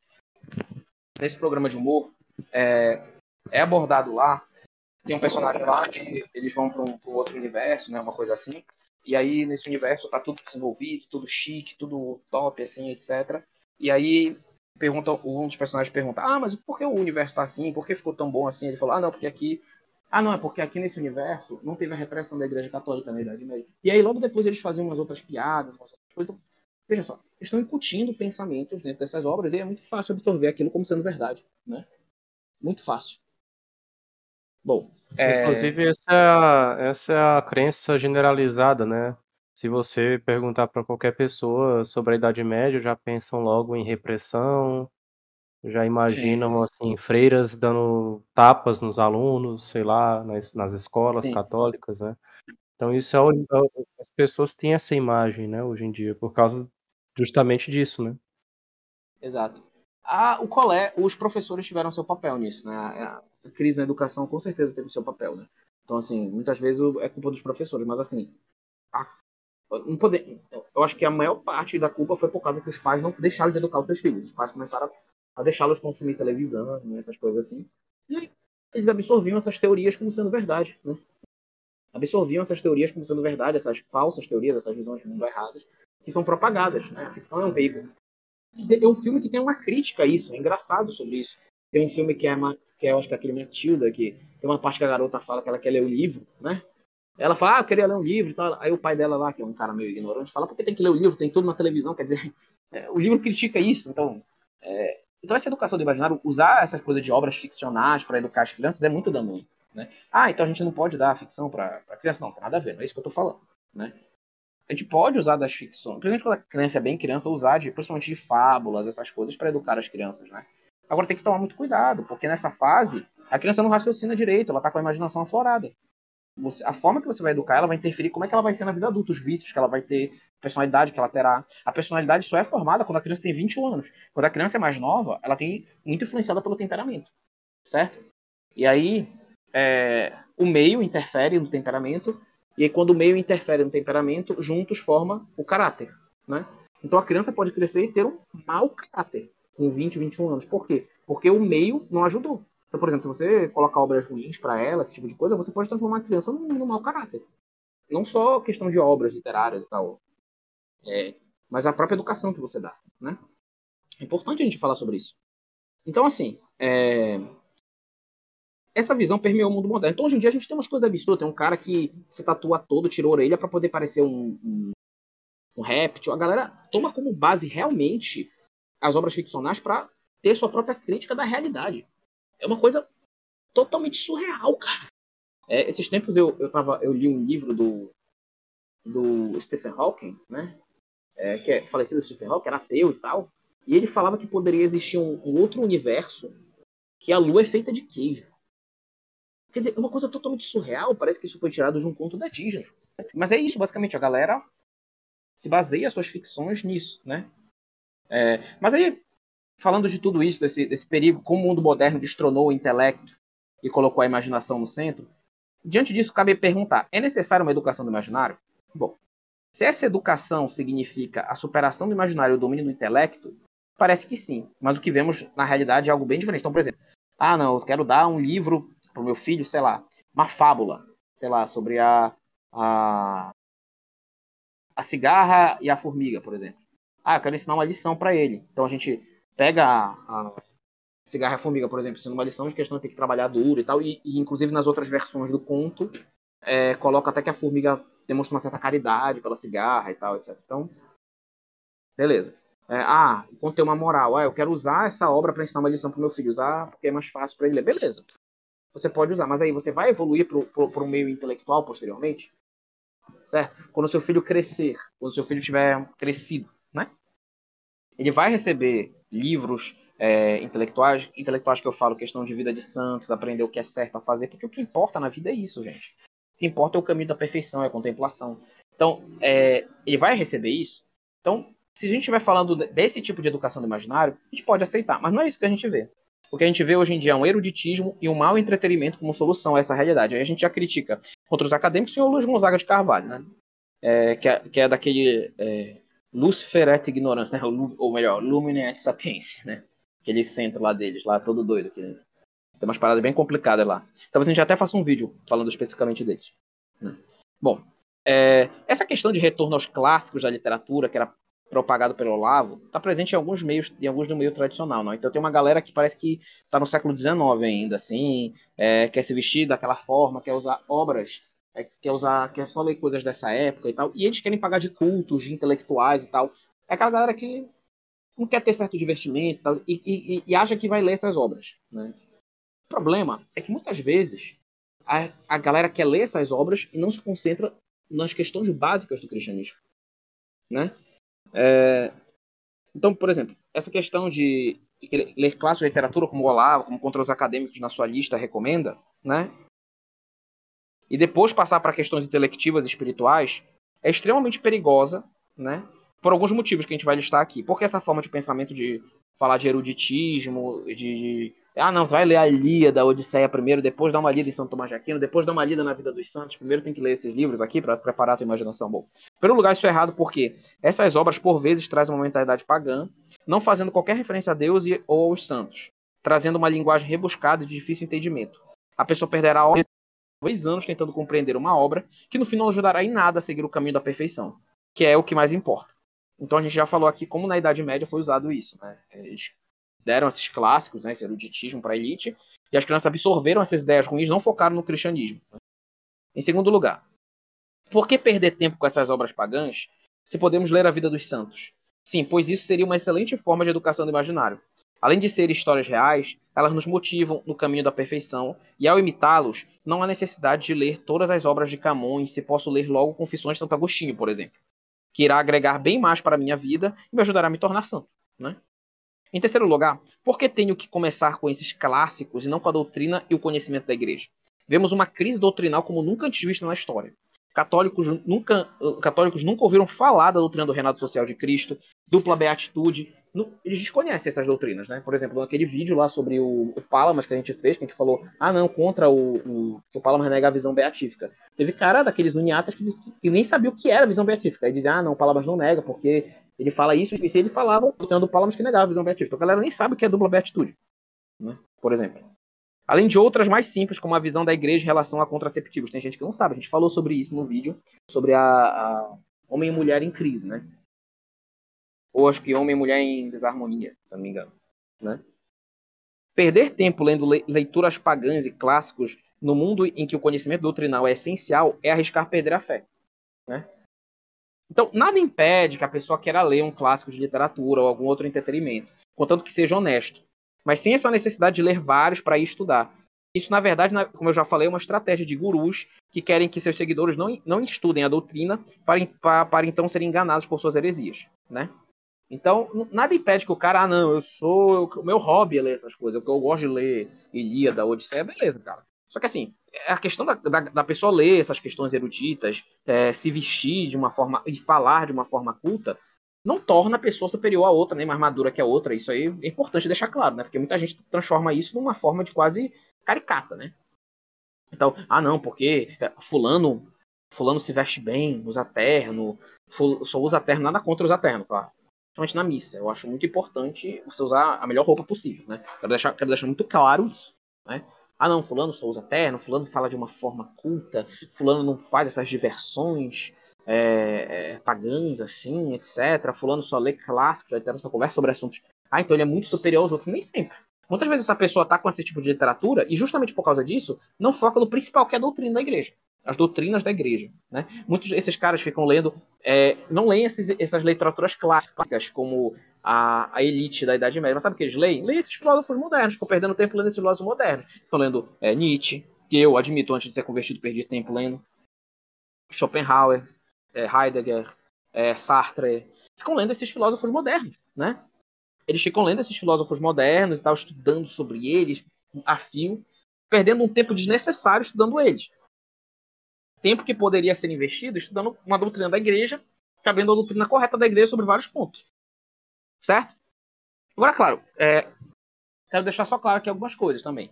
nesse programa de humor, é, é abordado lá, tem um personagem lá que eles vão para um, outro universo, né, uma coisa assim, e aí nesse universo tá tudo desenvolvido, tudo chique, tudo top, assim, etc. E aí pergunta, um dos personagens pergunta, ah, mas por que o universo tá assim? Por que ficou tão bom assim? Ele falou, ah, não, porque aqui ah, não, é porque aqui nesse universo não teve a repressão da Igreja Católica na Idade Média. E aí logo depois eles faziam umas outras piadas, umas outras coisas. Então, veja só, estão incutindo pensamentos dentro dessas obras e é muito fácil absorver aquilo como sendo verdade, né? Muito fácil. Bom, é... inclusive essa é, a, essa é a crença generalizada, né? Se você perguntar para qualquer pessoa sobre a Idade Média, já pensam logo em repressão, já imaginam Sim. assim freiras dando tapas nos alunos, sei lá, nas, nas escolas Sim. católicas, né? Então isso é, é as pessoas têm essa imagem, né, hoje em dia, por causa justamente disso, né? Exato. Ah, o colé, os professores tiveram seu papel nisso, né? Crise na educação com certeza teve seu papel, né? Então, assim, muitas vezes é culpa dos professores, mas assim, a, não poder, eu acho que a maior parte da culpa foi por causa que os pais não deixaram de educar os seus filhos. Os pais começaram a, a deixá-los consumir televisão, essas coisas assim. E eles absorviam essas teorias como sendo verdade, né? Absorviam essas teorias como sendo verdade, essas falsas teorias, essas visões de mundo erradas, que são propagadas, né? A ficção é um veículo é um filme que tem uma crítica a isso, é engraçado sobre isso. Tem um filme que é, uma, que é eu acho que é aquele Matilda, que tem uma parte que a garota fala que ela quer ler o livro, né? Ela fala, ah, eu queria ler um livro e tal. Aí o pai dela lá, que é um cara meio ignorante, fala, por que tem que ler o livro? Tem tudo na televisão, quer dizer, é, o livro critica isso. Então, é, então essa educação do imaginário, usar essas coisas de obras ficcionais para educar as crianças é muito danoso. Né? Ah, então a gente não pode dar ficção para criança. Não, não tem nada a ver, não é isso que eu estou falando. Né? a gente pode usar das ficções, principalmente quando a criança é bem criança, usar de, principalmente de fábulas, essas coisas, para educar as crianças, né? Agora tem que tomar muito cuidado, porque nessa fase a criança não raciocina direito, ela está com a imaginação aflorada. Você, a forma que você vai educar ela vai interferir como é que ela vai ser na vida adulta, os vícios que ela vai ter, a personalidade que ela terá. A personalidade só é formada quando a criança tem 21 anos. Quando a criança é mais nova, ela tem muito influenciada pelo temperamento, certo? E aí é, o meio interfere no temperamento e aí, quando o meio interfere no temperamento, juntos forma o caráter, né? Então a criança pode crescer e ter um mau caráter com 20, 21 anos. Por quê? Porque o meio não ajudou. Então, por exemplo, se você colocar obras ruins para ela, esse tipo de coisa, você pode transformar a criança num, num mau caráter. Não só questão de obras literárias e tal, é, mas a própria educação que você dá, né? É importante a gente falar sobre isso. Então, assim, é, essa visão permeou o mundo moderno. Então, hoje em dia, a gente tem umas coisas absurdas. Tem um cara que se tatua todo, tirou a orelha para poder parecer um, um, um réptil. A galera toma como base realmente as obras ficcionais para ter sua própria crítica da realidade. É uma coisa totalmente surreal, cara. É, esses tempos eu, eu, tava, eu li um livro do, do Stephen Hawking, né? É, que é falecido Stephen Hawking, era ateu e tal. E ele falava que poderia existir um, um outro universo que a Lua é feita de queijo. Quer dizer, é uma coisa totalmente surreal, parece que isso foi tirado de um conto da Disney. Mas é isso, basicamente, a galera se baseia suas ficções nisso, né? É, mas aí, falando de tudo isso, desse, desse perigo, como o mundo moderno destronou o intelecto e colocou a imaginação no centro, diante disso, cabe perguntar: é necessária uma educação do imaginário? Bom, se essa educação significa a superação do imaginário e o domínio do intelecto, parece que sim. Mas o que vemos na realidade é algo bem diferente. Então, por exemplo, ah, não, eu quero dar um livro pro meu filho, sei lá, uma fábula, sei lá, sobre a, a, a cigarra e a formiga, por exemplo. Ah, eu quero ensinar uma lição para ele. Então a gente pega a, a cigarra formiga, por exemplo, sendo uma lição de questão de ter que trabalhar duro e tal, e, e inclusive nas outras versões do conto, é, coloca até que a formiga demonstra uma certa caridade pela cigarra e tal, etc. Então, beleza. É, ah, o conto tem uma moral. Ah, eu quero usar essa obra para ensinar uma lição pro meu filho, usar porque é mais fácil para ele ler. Beleza você pode usar. Mas aí você vai evoluir para o meio intelectual posteriormente, certo? Quando o seu filho crescer, quando o seu filho tiver crescido, né? Ele vai receber livros é, intelectuais, intelectuais que eu falo questão de vida de santos, aprender o que é certo a fazer, porque o que importa na vida é isso, gente. O que importa é o caminho da perfeição, é a contemplação. Então, é, ele vai receber isso. Então, se a gente estiver falando desse tipo de educação do imaginário, a gente pode aceitar, mas não é isso que a gente vê. O que a gente vê hoje em dia é um eruditismo e um mau entretenimento como solução a essa realidade. Aí a gente já critica contra os acadêmicos e o Luiz Gonzaga de Carvalho, né? É, que, é, que, é, daquele é, Lucifer et ignorância, né? ou melhor, Lumine et sapiência, né? aquele centro lá deles, lá todo doido. Que... Tem umas paradas bem complicadas lá. Talvez a gente até faça um vídeo falando especificamente deles. Né? Bom, é, essa questão de retorno aos clássicos da literatura, que era propagado pelo Olavo, está presente em alguns meios, em alguns do meio tradicional, não? Então tem uma galera que parece que está no século XIX ainda, assim, é, quer se vestir daquela forma, quer usar obras, é, quer usar, quer só ler coisas dessa época e tal, e eles querem pagar de cultos, de intelectuais e tal. É aquela galera que não quer ter certo divertimento tal, e, e, e, acha que vai ler essas obras. Né? O problema é que muitas vezes a, a galera quer ler essas obras e não se concentra nas questões básicas do cristianismo. Né? É, então, por exemplo, essa questão de ler clássicos de literatura como Olavo, como contra os acadêmicos na sua lista recomenda, né? E depois passar para questões intelectivas e espirituais é extremamente perigosa, né? por alguns motivos que a gente vai listar aqui. Porque essa forma de pensamento de falar de eruditismo, de, de ah, não, vai ler a Ilíada, a Odisseia primeiro, depois dá uma lida em São Tomás de Aquino, depois dá uma lida na vida dos santos. Primeiro tem que ler esses livros aqui para preparar a tua imaginação. Bom, primeiro lugar, isso é errado porque essas obras, por vezes, trazem uma mentalidade pagã, não fazendo qualquer referência a Deus e, ou aos santos, trazendo uma linguagem rebuscada e de difícil entendimento. A pessoa perderá dois anos tentando compreender uma obra que no final não ajudará em nada a seguir o caminho da perfeição, que é o que mais importa. Então a gente já falou aqui como na Idade Média foi usado isso. Né? Eles deram esses clássicos, né, esse eruditismo para a elite, e as crianças absorveram essas ideias ruins não focaram no cristianismo. Em segundo lugar, por que perder tempo com essas obras pagãs se podemos ler a vida dos santos? Sim, pois isso seria uma excelente forma de educação do imaginário. Além de serem histórias reais, elas nos motivam no caminho da perfeição, e ao imitá-los, não há necessidade de ler todas as obras de Camões se posso ler logo Confissões de Santo Agostinho, por exemplo que irá agregar bem mais para a minha vida e me ajudará a me tornar santo. Né? Em terceiro lugar, por que tenho que começar com esses clássicos e não com a doutrina e o conhecimento da igreja? Vemos uma crise doutrinal como nunca antes vista na história. Católicos nunca, católicos nunca ouviram falar da doutrina do reinado social de Cristo, dupla beatitude. Eles desconhecem essas doutrinas, né? Por exemplo, naquele vídeo lá sobre o, o Palamas que a gente fez, que a gente falou, ah não, contra o, o, o Palamas nega a visão beatífica. Teve cara daqueles uniatas que, que, que, nem sabia o que era a visão beatífica. Aí dizia, ah não, o Palamas não nega, porque ele fala isso, e se ele falava, o doutrina do Palamas que negava a visão beatífica. Então a galera nem sabe o que é dupla beatitude, né? Por exemplo. Além de outras mais simples, como a visão da igreja em relação a contraceptivos. Tem gente que não sabe. A gente falou sobre isso no vídeo, sobre a, a homem e mulher em crise, né? Ou acho que homem e mulher em desarmonia, se não me engano. Né? Perder tempo lendo leituras pagãs e clássicos no mundo em que o conhecimento doutrinal é essencial é arriscar perder a fé. Né? Então, nada impede que a pessoa queira ler um clássico de literatura ou algum outro entretenimento, contanto que seja honesto mas sem essa necessidade de ler vários para ir estudar. Isso, na verdade, como eu já falei, é uma estratégia de gurus que querem que seus seguidores não, não estudem a doutrina para, para, para então serem enganados por suas heresias, né? Então, nada impede que o cara, ah, não, eu sou. O meu hobby é ler essas coisas, o que eu gosto de ler Ilíada, Odisseia, beleza, cara. Só que assim, a questão da, da, da pessoa ler essas questões eruditas, é, se vestir de uma forma. e falar de uma forma culta, não torna a pessoa superior a outra, nem mais madura que a outra. Isso aí é importante deixar claro, né? Porque muita gente transforma isso numa forma de quase caricata, né? Então, ah não, porque é, fulano, fulano se veste bem, usa terno, só usa terno, nada contra usar terno, claro. Principalmente na missa. Eu acho muito importante você usar a melhor roupa possível, né? Quero deixar, quero deixar muito claro isso, né? Ah não, fulano só usa terno, fulano fala de uma forma culta, fulano não faz essas diversões, é, é, pagãs, assim, etc. Fulano só lê clássicos, etc. Só conversa sobre assuntos. Ah, então ele é muito superior aos outros. Nem sempre. Muitas vezes essa pessoa está com esse tipo de literatura e justamente por causa disso não foca no principal, que é a doutrina da igreja. As doutrinas da igreja. Né? Muitos desses caras ficam lendo, é, não leem esses, essas literaturas clássicas como a, a, elite da Idade Média. Mas sabe o que eles leem? Leem esses filósofos modernos, ficam perdendo tempo lendo esses filósofos modernos. Estão lendo é, Nietzsche, que eu admito, antes de ser convertido, perdi tempo lendo. Schopenhauer, é, Heidegger, é, Sartre, ficam lendo esses filósofos modernos, né? Eles ficam lendo esses filósofos modernos e tal, estudando sobre eles a fio, perdendo um tempo desnecessário estudando eles. Tempo que poderia ser investido estudando uma doutrina da igreja, cabendo a doutrina correta da igreja sobre vários pontos. Certo? Agora, claro, é, quero deixar só claro aqui algumas coisas também.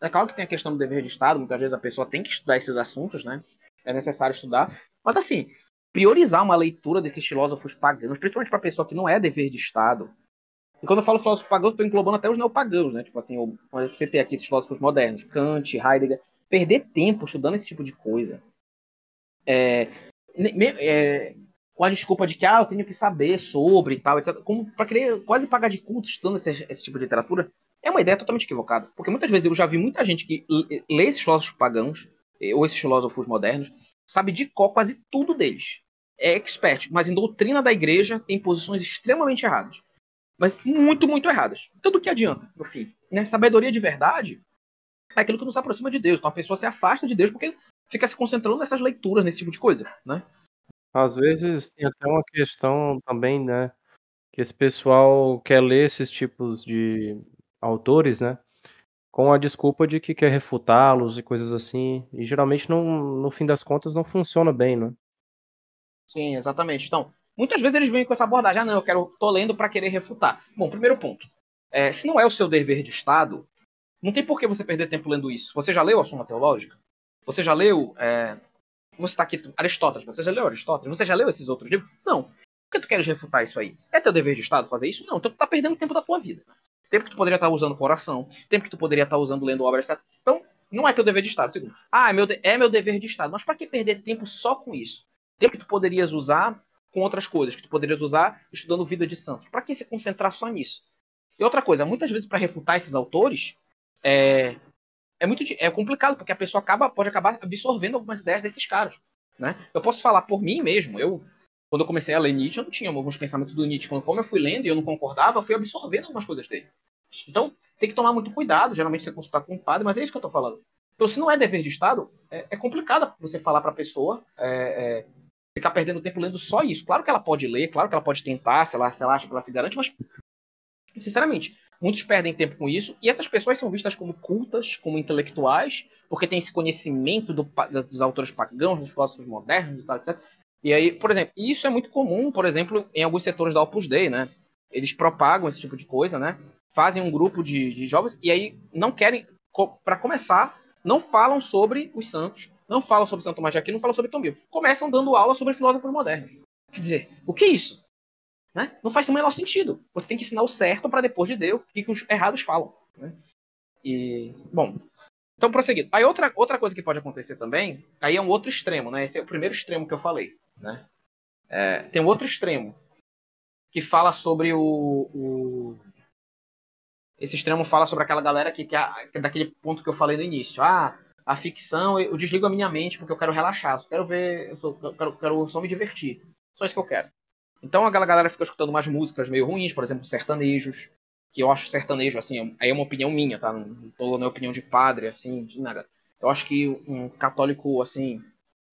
É claro que tem a questão do dever de Estado, muitas vezes a pessoa tem que estudar esses assuntos, né? É necessário estudar. Mas, assim, priorizar uma leitura desses filósofos pagãos, principalmente para pessoa que não é dever de Estado. E quando eu falo filósofos pagãos, estou englobando até os neopagãos, né? Tipo assim, você tem aqui esses filósofos modernos, Kant, Heidegger. Perder tempo estudando esse tipo de coisa. É, é, com a desculpa de que ah, eu tenho que saber sobre e tal, etc. Como para querer quase pagar de culto estudando esse, esse tipo de literatura, é uma ideia totalmente equivocada. Porque muitas vezes eu já vi muita gente que lê esses filósofos pagãos, ou esses filósofos modernos, sabe de cor quase tudo deles. É expert, mas em doutrina da igreja tem posições extremamente erradas. Mas muito, muito erradas. Então do que adianta, no fim? Né? Sabedoria de verdade é aquilo que nos aproxima de Deus. Então a pessoa se afasta de Deus porque fica se concentrando nessas leituras, nesse tipo de coisa, né? Às vezes tem até uma questão também, né, que esse pessoal quer ler esses tipos de autores, né, com a desculpa de que quer refutá-los e coisas assim, e geralmente não no fim das contas não funciona bem, né. Sim, exatamente. Então, muitas vezes eles vêm com essa abordagem: "Ah, não, eu quero tô lendo para querer refutar". Bom, primeiro ponto, é, se não é o seu dever de Estado, não tem por que você perder tempo lendo isso. Você já leu a Suma Teológica? Você já leu é, você está aqui, Aristóteles, você já leu Aristóteles? Você já leu esses outros livros? Não. Por que tu queres refutar isso aí? É teu dever de Estado fazer isso? Não. Então tu tá perdendo tempo da tua vida. Tempo que tu poderia estar usando coração, tempo que tu poderia estar usando lendo obras, etc. Então, não é teu dever de Estado. Segundo, ah, é meu, de... é meu dever de Estado. Mas para que perder tempo só com isso? Tempo que tu poderias usar com outras coisas, que tu poderias usar estudando vida de santos. Para que se concentrar só nisso? E outra coisa, muitas vezes para refutar esses autores, é, é muito é complicado, porque a pessoa acaba, pode acabar absorvendo algumas ideias desses caras. Né? Eu posso falar por mim mesmo, eu quando eu comecei a ler Nietzsche, eu não tinha alguns pensamentos do Nietzsche. Quando como eu fui lendo e eu não concordava, eu fui absorvendo algumas coisas dele. Então, tem que tomar muito cuidado. Geralmente você consultar com um padre, mas é isso que eu estou falando. Então, se não é dever de Estado, é, é complicado você falar para a pessoa é, é, ficar perdendo tempo lendo só isso. Claro que ela pode ler, claro que ela pode tentar, se ela, se ela acha que ela se garante, mas, sinceramente, Muitos perdem tempo com isso, e essas pessoas são vistas como cultas, como intelectuais, porque tem esse conhecimento do, dos autores pagãos, dos filósofos modernos e tal, etc. E aí, por exemplo, isso é muito comum, por exemplo, em alguns setores da Opus Dei, né? Eles propagam esse tipo de coisa, né? Fazem um grupo de, de jovens e aí não querem, para começar, não falam sobre os santos, não falam sobre Santo Tomás de Aquino, não falam sobre Tomil. Começam dando aula sobre filósofos modernos. Quer dizer, o que é isso? Né? Não faz o menor sentido. Você tem que ensinar o certo para depois dizer o que, que os errados falam. Né? E, bom, então prosseguindo. Aí outra, outra coisa que pode acontecer também, aí é um outro extremo, né? Esse é o primeiro extremo que eu falei, né? É, tem um outro extremo que fala sobre o, o, esse extremo fala sobre aquela galera que, que, que é daquele ponto que eu falei no início. Ah, a ficção, eu desligo a minha mente porque eu quero relaxar, eu quero ver, eu, só, eu quero, quero só me divertir. Só isso que eu quero. Então a galera fica escutando umas músicas meio ruins, por exemplo, sertanejos, que eu acho sertanejo, assim, aí é uma opinião minha, tá? Não tô na opinião de padre, assim, de nada. Eu acho que um católico, assim,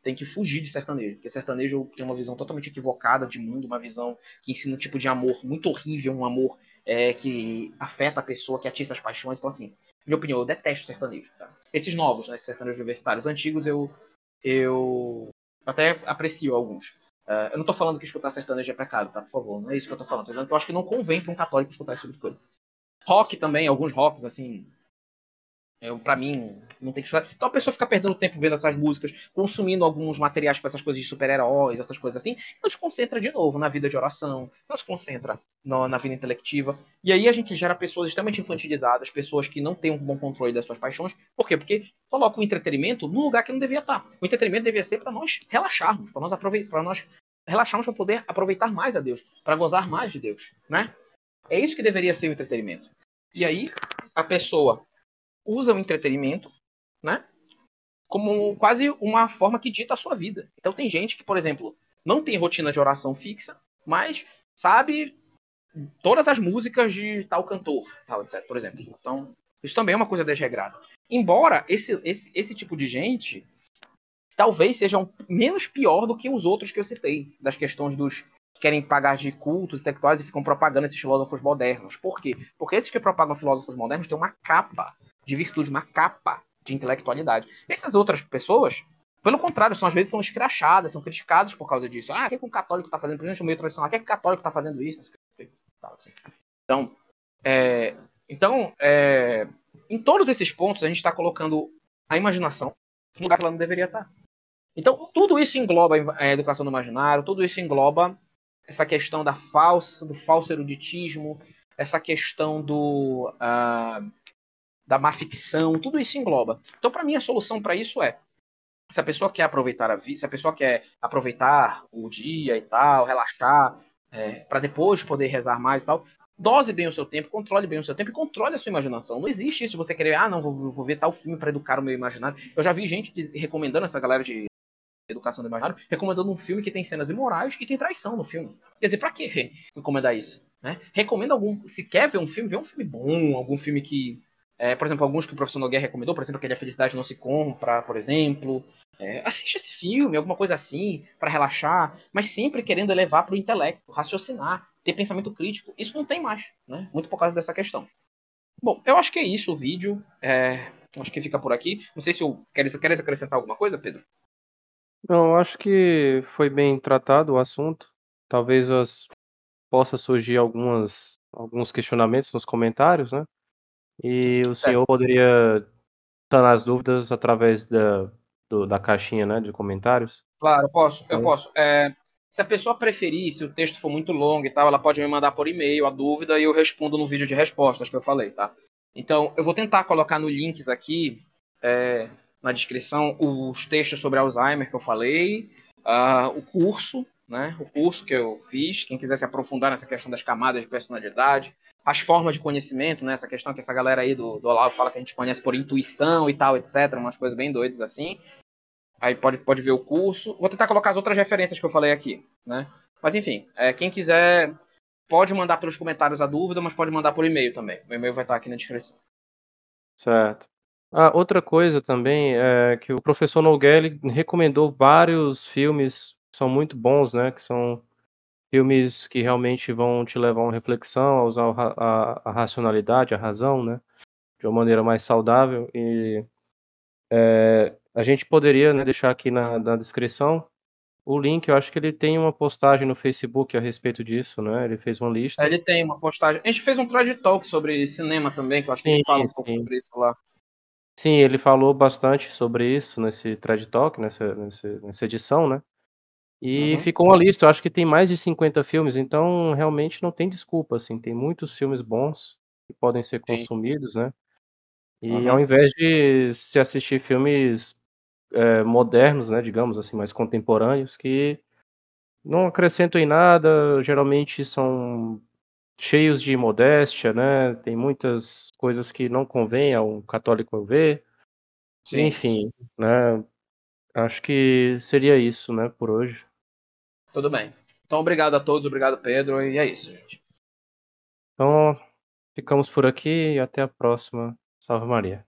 tem que fugir de sertanejo, porque sertanejo tem uma visão totalmente equivocada de mundo, uma visão que ensina um tipo de amor muito horrível, um amor é, que afeta a pessoa, que atiça as paixões. Então, assim, minha opinião, eu detesto sertanejo. Tá? Esses novos, né, sertanejos universitários, antigos, eu, eu até aprecio alguns. Uh, eu não tô falando que escutar sertanejo é pecado, tá? Por favor, não é isso que eu tô falando. Tô eu acho que não convém para um católico escutar esse tipo de coisa. Rock também, alguns rocks, assim. Pra mim, não tem que escutar. Então a pessoa fica perdendo tempo vendo essas músicas, consumindo alguns materiais com essas coisas de super-heróis, essas coisas assim, não se concentra de novo na vida de oração, não se concentra no, na vida intelectiva. E aí a gente gera pessoas extremamente infantilizadas, pessoas que não têm um bom controle das suas paixões. Por quê? Porque coloca o entretenimento num lugar que não devia estar. O entretenimento devia ser para nós relaxarmos, para nós para nós relaxarmos para poder aproveitar mais a Deus, para gozar mais de Deus, né? É isso que deveria ser o entretenimento. E aí a pessoa usa o entretenimento, né? Como quase uma forma que dita a sua vida. Então tem gente que, por exemplo, não tem rotina de oração fixa, mas sabe todas as músicas de tal cantor, tal, etc, por exemplo. Então, isso também é uma coisa desregrada. Embora esse, esse, esse tipo de gente talvez seja um, menos pior do que os outros que eu citei, das questões dos que querem pagar de cultos intelectuais e ficam propagando esses filósofos modernos. Por quê? Porque esses que propagam filósofos modernos têm uma capa de virtude, uma capa de intelectualidade. Essas outras pessoas, pelo contrário, são às vezes são escrachadas, são criticadas por causa disso. Ah, o que, é que um católico está fazendo? Principalmente no meio tradicional, o que, é que o católico está fazendo isso? Então, é, então é, em todos esses pontos, a gente está colocando a imaginação no lugar que ela não deveria estar. Então, tudo isso engloba a educação do imaginário, tudo isso engloba essa questão da falsa, do falso eruditismo, essa questão do uh, da má ficção, tudo isso engloba. Então, para mim, a solução para isso é se a pessoa quer aproveitar a vida, se a pessoa quer aproveitar o dia e tal, relaxar, é, para depois poder rezar mais e tal, dose bem o seu tempo, controle bem o seu tempo e controle a sua imaginação. Não existe isso você querer, ah, não, vou, vou ver tal filme para educar o meu imaginário. Eu já vi gente recomendando essa galera de educação do imaginário, recomendando um filme que tem cenas imorais e tem traição no filme. Quer dizer, pra que recomendar isso? Né? Recomenda algum. Se quer ver um filme, vê um filme bom, algum filme que. É, por exemplo, alguns que o professor Nogueira recomendou, por exemplo, aquele A Felicidade Não Se Compra, por exemplo. É, assiste esse filme, alguma coisa assim, para relaxar, mas sempre querendo levar para o intelecto, raciocinar, ter pensamento crítico. Isso não tem mais, né? Muito por causa dessa questão. Bom, eu acho que é isso o vídeo. É, acho que fica por aqui. Não sei se eu queres, queres acrescentar alguma coisa, Pedro? Não, acho que foi bem tratado o assunto. Talvez as, possa surgir algumas, alguns questionamentos nos comentários, né? E o senhor poderia sanar as dúvidas através da, do, da caixinha né, de comentários? Claro, eu posso. Eu posso. É, se a pessoa preferir, se o texto for muito longo e tal, ela pode me mandar por e-mail a dúvida e eu respondo no vídeo de respostas que eu falei, tá? Então, eu vou tentar colocar no links aqui, é, na descrição, os textos sobre Alzheimer que eu falei, uh, o curso, né? O curso que eu fiz, quem quiser se aprofundar nessa questão das camadas de personalidade, as formas de conhecimento, né? Essa questão que essa galera aí do, do Olavo fala que a gente conhece por intuição e tal, etc. Umas coisas bem doidas assim. Aí pode, pode ver o curso. Vou tentar colocar as outras referências que eu falei aqui, né? Mas enfim, é, quem quiser pode mandar pelos comentários a dúvida, mas pode mandar por e-mail também. O e-mail vai estar aqui na descrição. Certo. Ah, outra coisa também é que o professor Noguelli recomendou vários filmes que são muito bons, né? Que são filmes que realmente vão te levar a uma reflexão, a usar a, a, a racionalidade, a razão, né? De uma maneira mais saudável. E é, a gente poderia né, deixar aqui na, na descrição o link, eu acho que ele tem uma postagem no Facebook a respeito disso, né? Ele fez uma lista. Ele tem uma postagem. A gente fez um thread talk sobre cinema também, que eu acho sim, que ele fala um pouco sobre isso lá. Sim, ele falou bastante sobre isso nesse thread talk, nessa, nessa, nessa edição, né? E uhum. ficou uma lista, eu acho que tem mais de 50 filmes, então realmente não tem desculpa, assim, tem muitos filmes bons que podem ser consumidos, sim. né? E uhum. ao invés de se assistir filmes é, modernos, né, digamos assim, mais contemporâneos, que não acrescentam em nada, geralmente são cheios de modéstia, né? Tem muitas coisas que não convém a um católico ver. Sim. Enfim, né? Acho que seria isso, né, por hoje. Tudo bem. Então, obrigado a todos, obrigado, Pedro, e é isso, gente. Então, ficamos por aqui e até a próxima. Salve Maria.